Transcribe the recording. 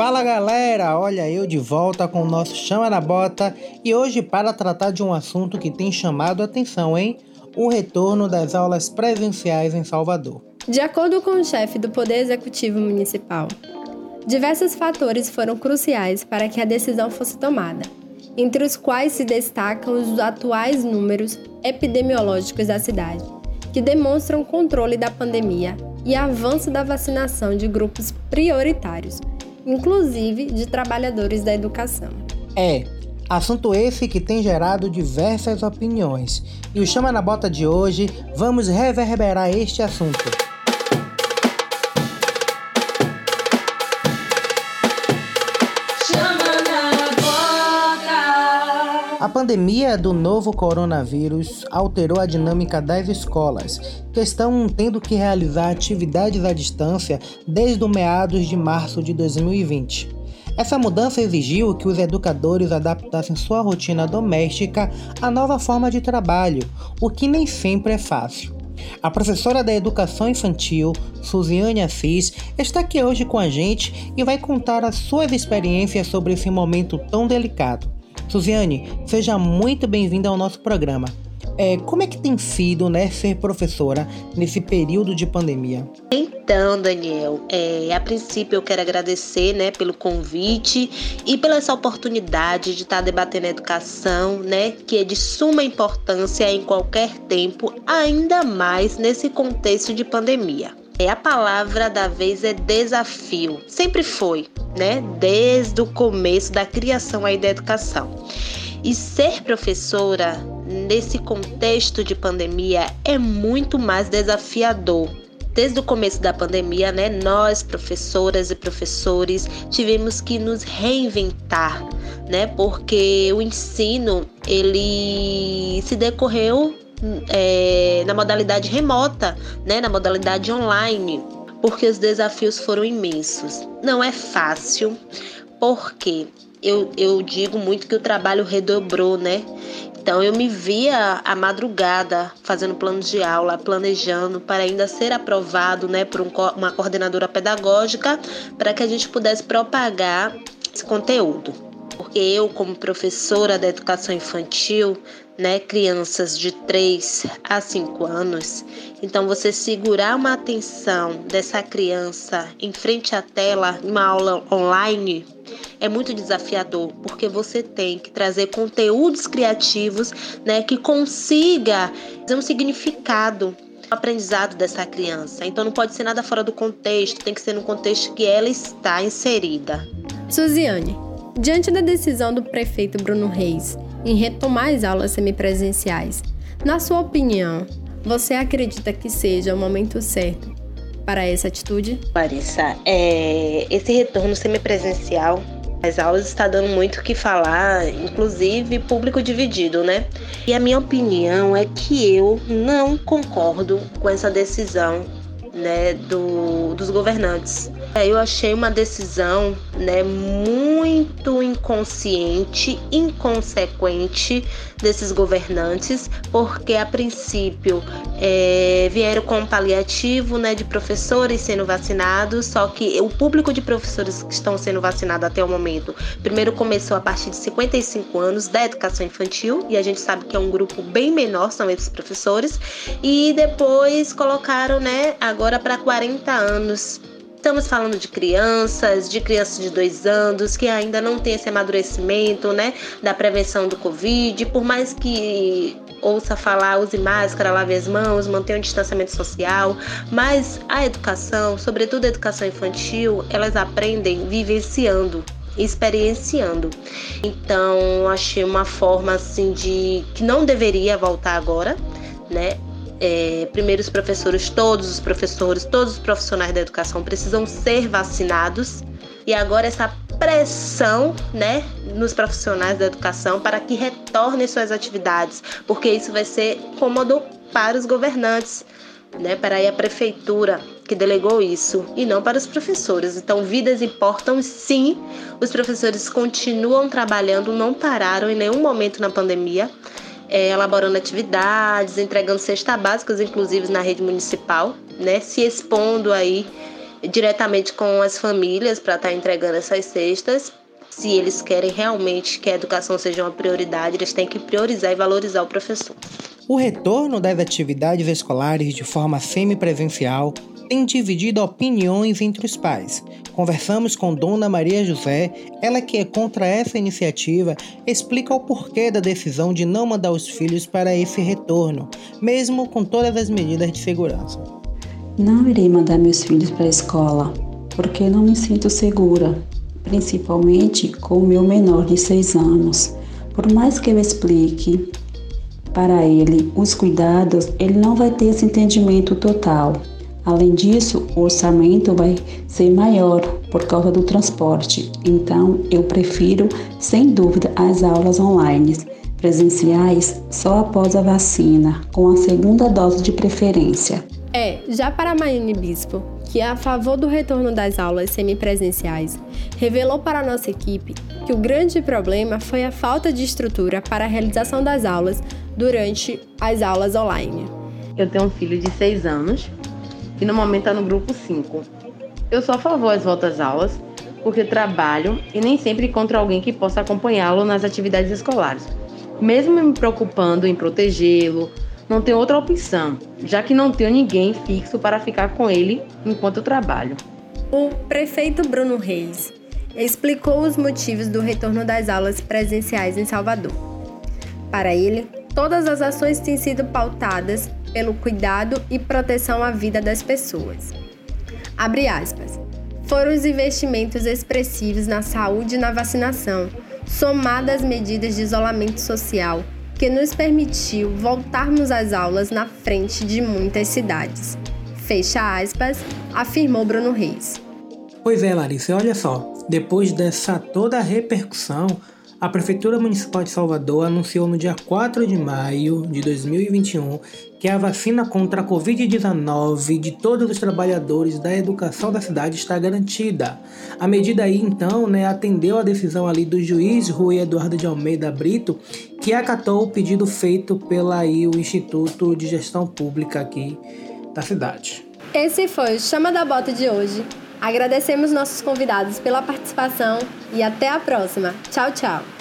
Fala galera, olha eu de volta com o nosso Chama na Bota e hoje para tratar de um assunto que tem chamado a atenção, hein? O retorno das aulas presenciais em Salvador. De acordo com o chefe do Poder Executivo Municipal, diversos fatores foram cruciais para que a decisão fosse tomada, entre os quais se destacam os atuais números epidemiológicos da cidade, que demonstram controle da pandemia e avanço da vacinação de grupos prioritários inclusive de trabalhadores da educação. É, assunto esse que tem gerado diversas opiniões. E o Chama na Bota de hoje, vamos reverberar este assunto. A pandemia do novo coronavírus alterou a dinâmica das escolas, que estão tendo que realizar atividades à distância desde meados de março de 2020. Essa mudança exigiu que os educadores adaptassem sua rotina doméstica à nova forma de trabalho, o que nem sempre é fácil. A professora da Educação Infantil, Suziane Assis, está aqui hoje com a gente e vai contar as suas experiências sobre esse momento tão delicado. Suziane, seja muito bem-vinda ao nosso programa. É, como é que tem sido né, ser professora nesse período de pandemia? Então, Daniel, é, a princípio eu quero agradecer né, pelo convite e pela essa oportunidade de estar debatendo a educação, né, que é de suma importância em qualquer tempo, ainda mais nesse contexto de pandemia. É, a palavra da vez é desafio. Sempre foi, né? Desde o começo da criação aí da educação. E ser professora nesse contexto de pandemia é muito mais desafiador. Desde o começo da pandemia, né, nós professoras e professores tivemos que nos reinventar, né? Porque o ensino ele se decorreu é, na modalidade remota, né, na modalidade online, porque os desafios foram imensos. Não é fácil, porque eu, eu digo muito que o trabalho redobrou, né? Então eu me via à madrugada fazendo planos de aula, planejando para ainda ser aprovado, né, por um, uma coordenadora pedagógica, para que a gente pudesse propagar esse conteúdo. Porque eu, como professora da educação infantil, né, crianças de 3 a 5 anos. Então, você segurar uma atenção dessa criança em frente à tela, em uma aula online, é muito desafiador, porque você tem que trazer conteúdos criativos, né, que consiga ter um significado aprendizado dessa criança. Então não pode ser nada fora do contexto, tem que ser no contexto que ela está inserida. Suziane, diante da decisão do prefeito Bruno Reis em retomar as aulas semipresenciais. Na sua opinião, você acredita que seja o momento certo para essa atitude? Larissa, é, esse retorno semipresencial as aulas está dando muito o que falar, inclusive público dividido, né? E a minha opinião é que eu não concordo com essa decisão né, do, dos governantes. É, eu achei uma decisão né, muito inconsciente, inconsequente desses governantes, porque a princípio é, vieram com um paliativo né, de professores sendo vacinados, só que o público de professores que estão sendo vacinados até o momento, primeiro começou a partir de 55 anos da educação infantil, e a gente sabe que é um grupo bem menor, são esses professores, e depois colocaram né, agora para 40 anos. Estamos falando de crianças, de crianças de dois anos que ainda não têm esse amadurecimento, né, da prevenção do Covid. Por mais que ouça falar, use máscara, lave as mãos, mantenha um distanciamento social, mas a educação, sobretudo a educação infantil, elas aprendem vivenciando experienciando. Então, achei uma forma assim de que não deveria voltar agora, né? É, primeiro os professores, todos os professores, todos os profissionais da educação precisam ser vacinados e agora essa pressão, né, nos profissionais da educação para que retornem suas atividades, porque isso vai ser cômodo para os governantes, né, para a prefeitura que delegou isso e não para os professores. Então, vidas importam sim. Os professores continuam trabalhando, não pararam em nenhum momento na pandemia é, elaborando atividades, entregando cestas básicas, inclusive na rede municipal, né, se expondo aí diretamente com as famílias para estar tá entregando essas cestas. Se eles querem realmente que a educação seja uma prioridade, eles têm que priorizar e valorizar o professor. O retorno das atividades escolares de forma semipresencial tem dividido opiniões entre os pais. Conversamos com Dona Maria José, ela que é contra essa iniciativa, explica o porquê da decisão de não mandar os filhos para esse retorno, mesmo com todas as medidas de segurança. Não irei mandar meus filhos para a escola, porque não me sinto segura, principalmente com o meu menor de 6 anos. Por mais que eu explique para ele os cuidados, ele não vai ter esse entendimento total. Além disso, o orçamento vai ser maior por causa do transporte. Então, eu prefiro, sem dúvida, as aulas online presenciais só após a vacina, com a segunda dose de preferência. É, já para Maiane Bispo, que é a favor do retorno das aulas semipresenciais, revelou para a nossa equipe que o grande problema foi a falta de estrutura para a realização das aulas durante as aulas online. Eu tenho um filho de 6 anos e no momento está no grupo 5. Eu sou a favor das voltas aulas porque trabalho e nem sempre encontro alguém que possa acompanhá-lo nas atividades escolares. Mesmo me preocupando em protegê-lo, não tenho outra opção, já que não tenho ninguém fixo para ficar com ele enquanto trabalho. O prefeito Bruno Reis explicou os motivos do retorno das aulas presenciais em Salvador. Para ele, todas as ações têm sido pautadas pelo cuidado e proteção à vida das pessoas. Abre aspas. Foram os investimentos expressivos na saúde e na vacinação, somadas às medidas de isolamento social que nos permitiu voltarmos às aulas na frente de muitas cidades. Fecha aspas, afirmou Bruno Reis. Pois é, Larissa, olha só, depois dessa toda a repercussão, a Prefeitura Municipal de Salvador anunciou no dia 4 de maio de 2021 que a vacina contra a Covid-19 de todos os trabalhadores da educação da cidade está garantida. A medida aí, então, né, atendeu a decisão ali do juiz Rui Eduardo de Almeida Brito, que acatou o pedido feito pela aí, o Instituto de Gestão Pública aqui da cidade. Esse foi o Chama da Bota de hoje. Agradecemos nossos convidados pela participação e até a próxima. Tchau, tchau.